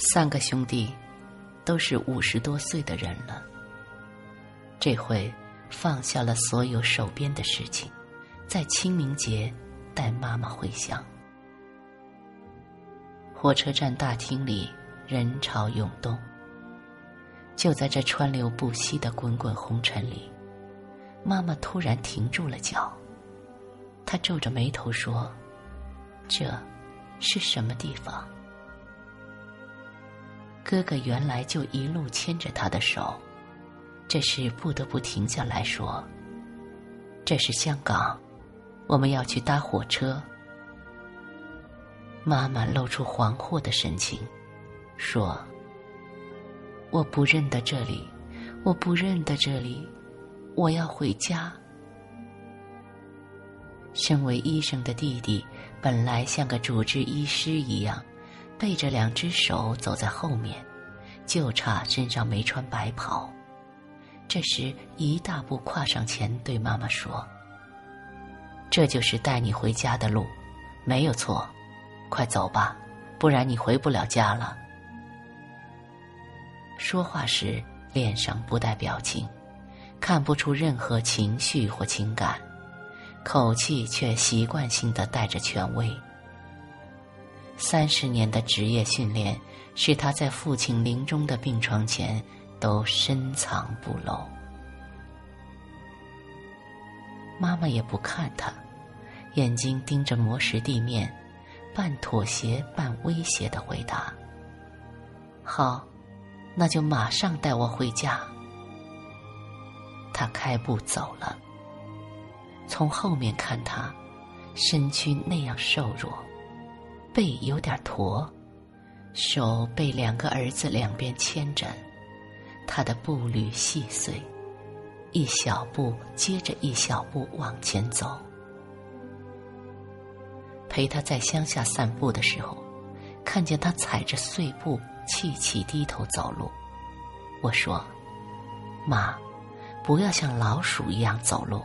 三个兄弟都是五十多岁的人了，这回放下了所有手边的事情，在清明节带妈妈回乡。火车站大厅里人潮涌动。就在这川流不息的滚滚红尘里，妈妈突然停住了脚。她皱着眉头说：“这是什么地方？”哥哥原来就一路牵着她的手，这时不得不停下来说：“这是香港，我们要去搭火车。”妈妈露出惶惑的神情，说。我不认得这里，我不认得这里，我要回家。身为医生的弟弟，本来像个主治医师一样，背着两只手走在后面，就差身上没穿白袍。这时一大步跨上前，对妈妈说：“这就是带你回家的路，没有错，快走吧，不然你回不了家了。”说话时脸上不带表情，看不出任何情绪或情感，口气却习惯性的带着权威。三十年的职业训练，使他在父亲临终的病床前都深藏不露。妈妈也不看他，眼睛盯着磨石地面，半妥协半威胁的回答：“好。”那就马上带我回家。他开步走了。从后面看他，身躯那样瘦弱，背有点驼，手被两个儿子两边牵着，他的步履细碎，一小步接着一小步往前走。陪他在乡下散步的时候，看见他踩着碎步。气气低头走路，我说：“妈，不要像老鼠一样走路。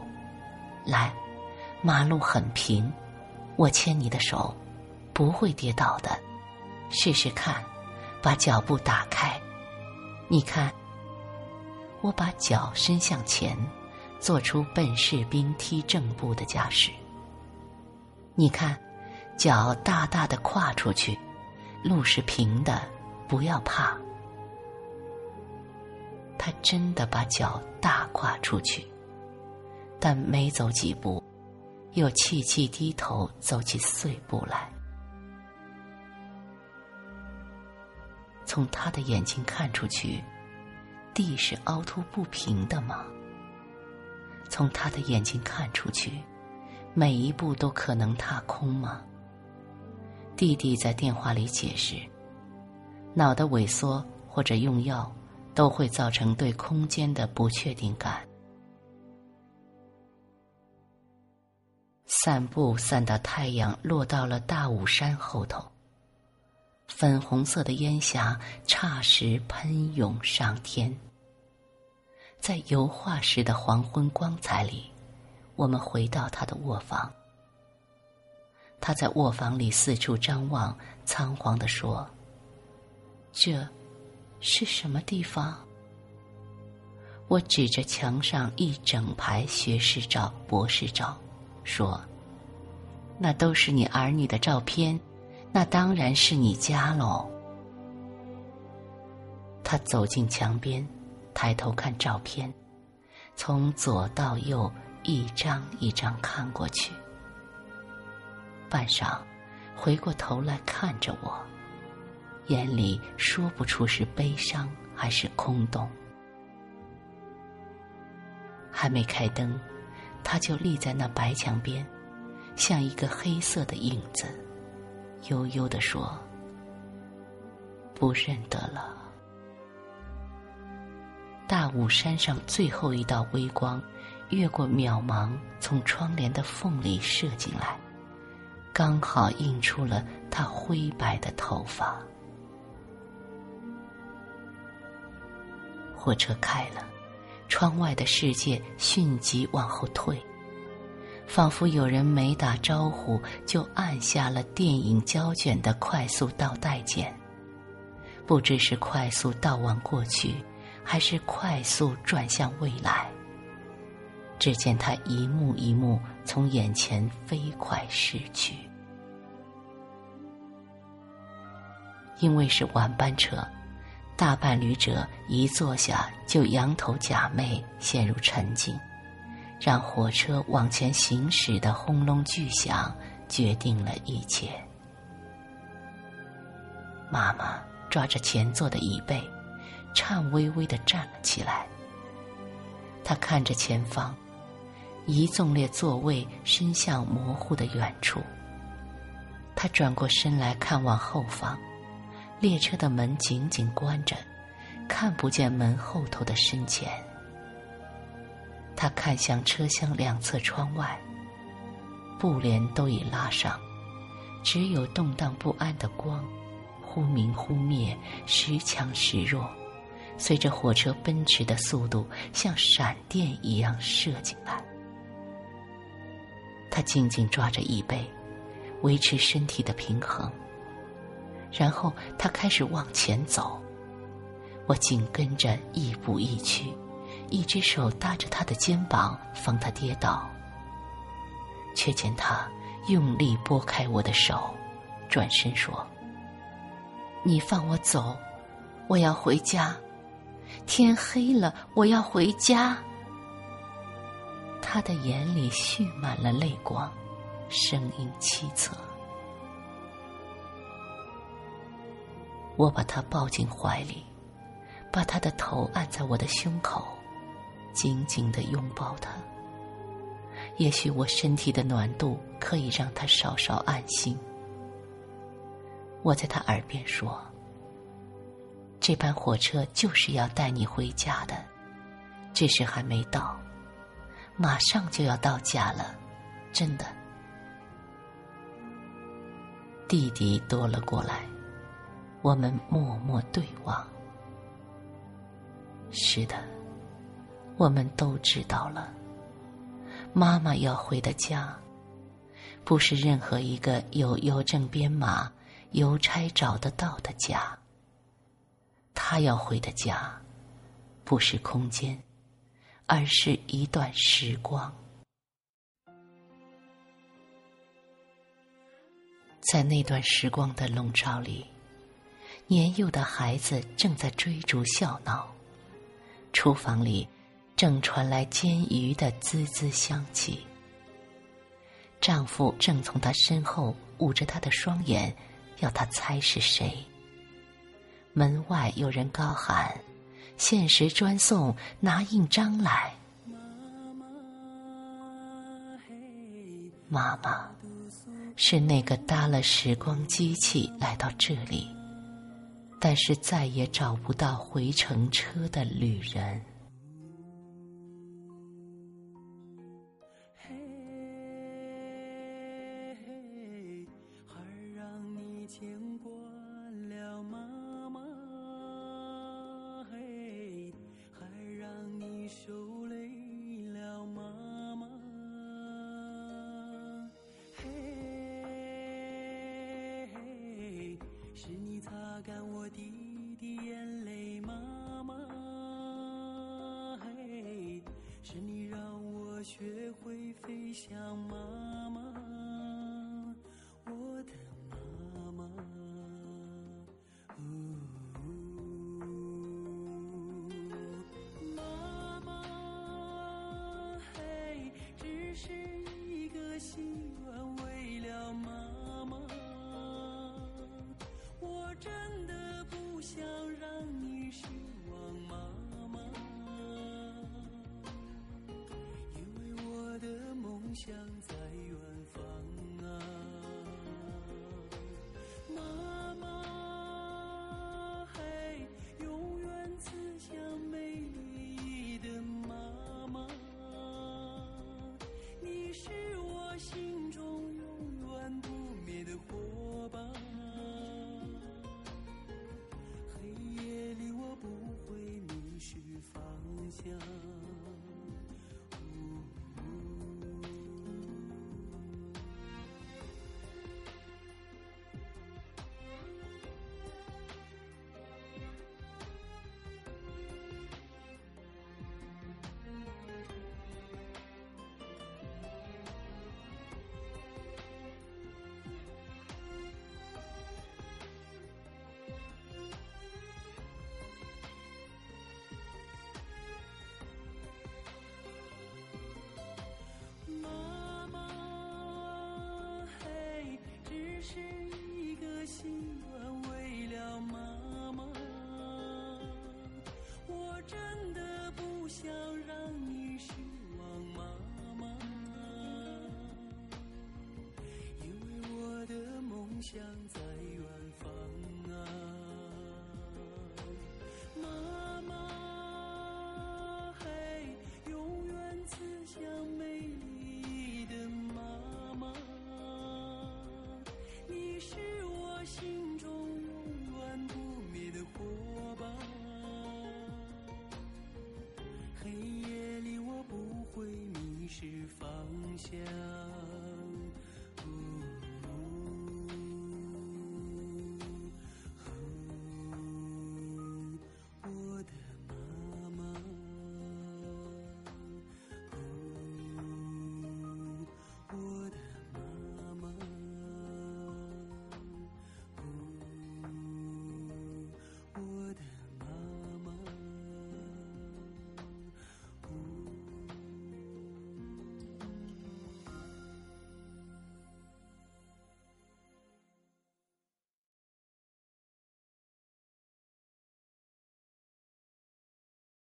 来，马路很平，我牵你的手，不会跌倒的。试试看，把脚步打开。你看，我把脚伸向前，做出笨士兵踢正步的架势。你看，脚大大的跨出去，路是平的。”不要怕，他真的把脚大跨出去，但没走几步，又气气低头走起碎步来。从他的眼睛看出去，地是凹凸不平的吗？从他的眼睛看出去，每一步都可能踏空吗？弟弟在电话里解释。脑的萎缩或者用药，都会造成对空间的不确定感。散步散到太阳落到了大武山后头，粉红色的烟霞霎时喷涌上天。在油画时的黄昏光彩里，我们回到他的卧房。他在卧房里四处张望，仓皇地说。这是什么地方？我指着墙上一整排学士照、博士照，说：“那都是你儿女的照片，那当然是你家喽。”他走进墙边，抬头看照片，从左到右一张一张看过去，半晌，回过头来看着我。眼里说不出是悲伤还是空洞。还没开灯，他就立在那白墙边，像一个黑色的影子，悠悠地说：“不认得了。”大雾山上最后一道微光，越过渺茫，从窗帘的缝里射进来，刚好映出了他灰白的头发。火车开了，窗外的世界迅即往后退，仿佛有人没打招呼就按下了电影胶卷的快速倒带键。不知是快速倒往过去，还是快速转向未来。只见他一幕一幕从眼前飞快逝去。因为是晚班车，大半旅者一坐下就仰头假寐，陷入沉静，让火车往前行驶的轰隆巨响决定了一切。妈妈抓着前座的椅背，颤巍巍的站了起来。她看着前方，一纵列座位伸向模糊的远处。她转过身来看望后方，列车的门紧紧关着，看不见门后头的深浅。他看向车厢两侧窗外，布帘都已拉上，只有动荡不安的光。忽明忽灭，时强时弱，随着火车奔驰的速度，像闪电一样射进来。他紧紧抓着椅背，维持身体的平衡。然后他开始往前走，我紧跟着，亦步亦趋，一只手搭着他的肩膀，防他跌倒。却见他用力拨开我的手，转身说。你放我走，我要回家。天黑了，我要回家。他的眼里蓄满了泪光，声音凄恻。我把他抱进怀里，把他的头按在我的胸口，紧紧的拥抱他。也许我身体的暖度可以让他稍稍安心。我在他耳边说：“这班火车就是要带你回家的，只是还没到，马上就要到家了，真的。”弟弟多了过来，我们默默对望。是的，我们都知道了，妈妈要回的家，不是任何一个有邮政编码。邮差找得到的家，他要回的家，不是空间，而是一段时光。在那段时光的笼罩里，年幼的孩子正在追逐笑闹，厨房里正传来煎鱼的滋滋香气。丈夫正从她身后捂着她的双眼。要她猜是谁？门外有人高喊：“限时专送，拿印章来！”妈妈是那个搭了时光机器来到这里，但是再也找不到回程车的旅人。干我滴滴眼泪妈妈嘿是你让我学会飞翔吗？远向在远方啊，妈妈，嘿，永远慈祥美丽的妈妈，你是我心中永远不灭的火把。黑夜里我不会迷失方向。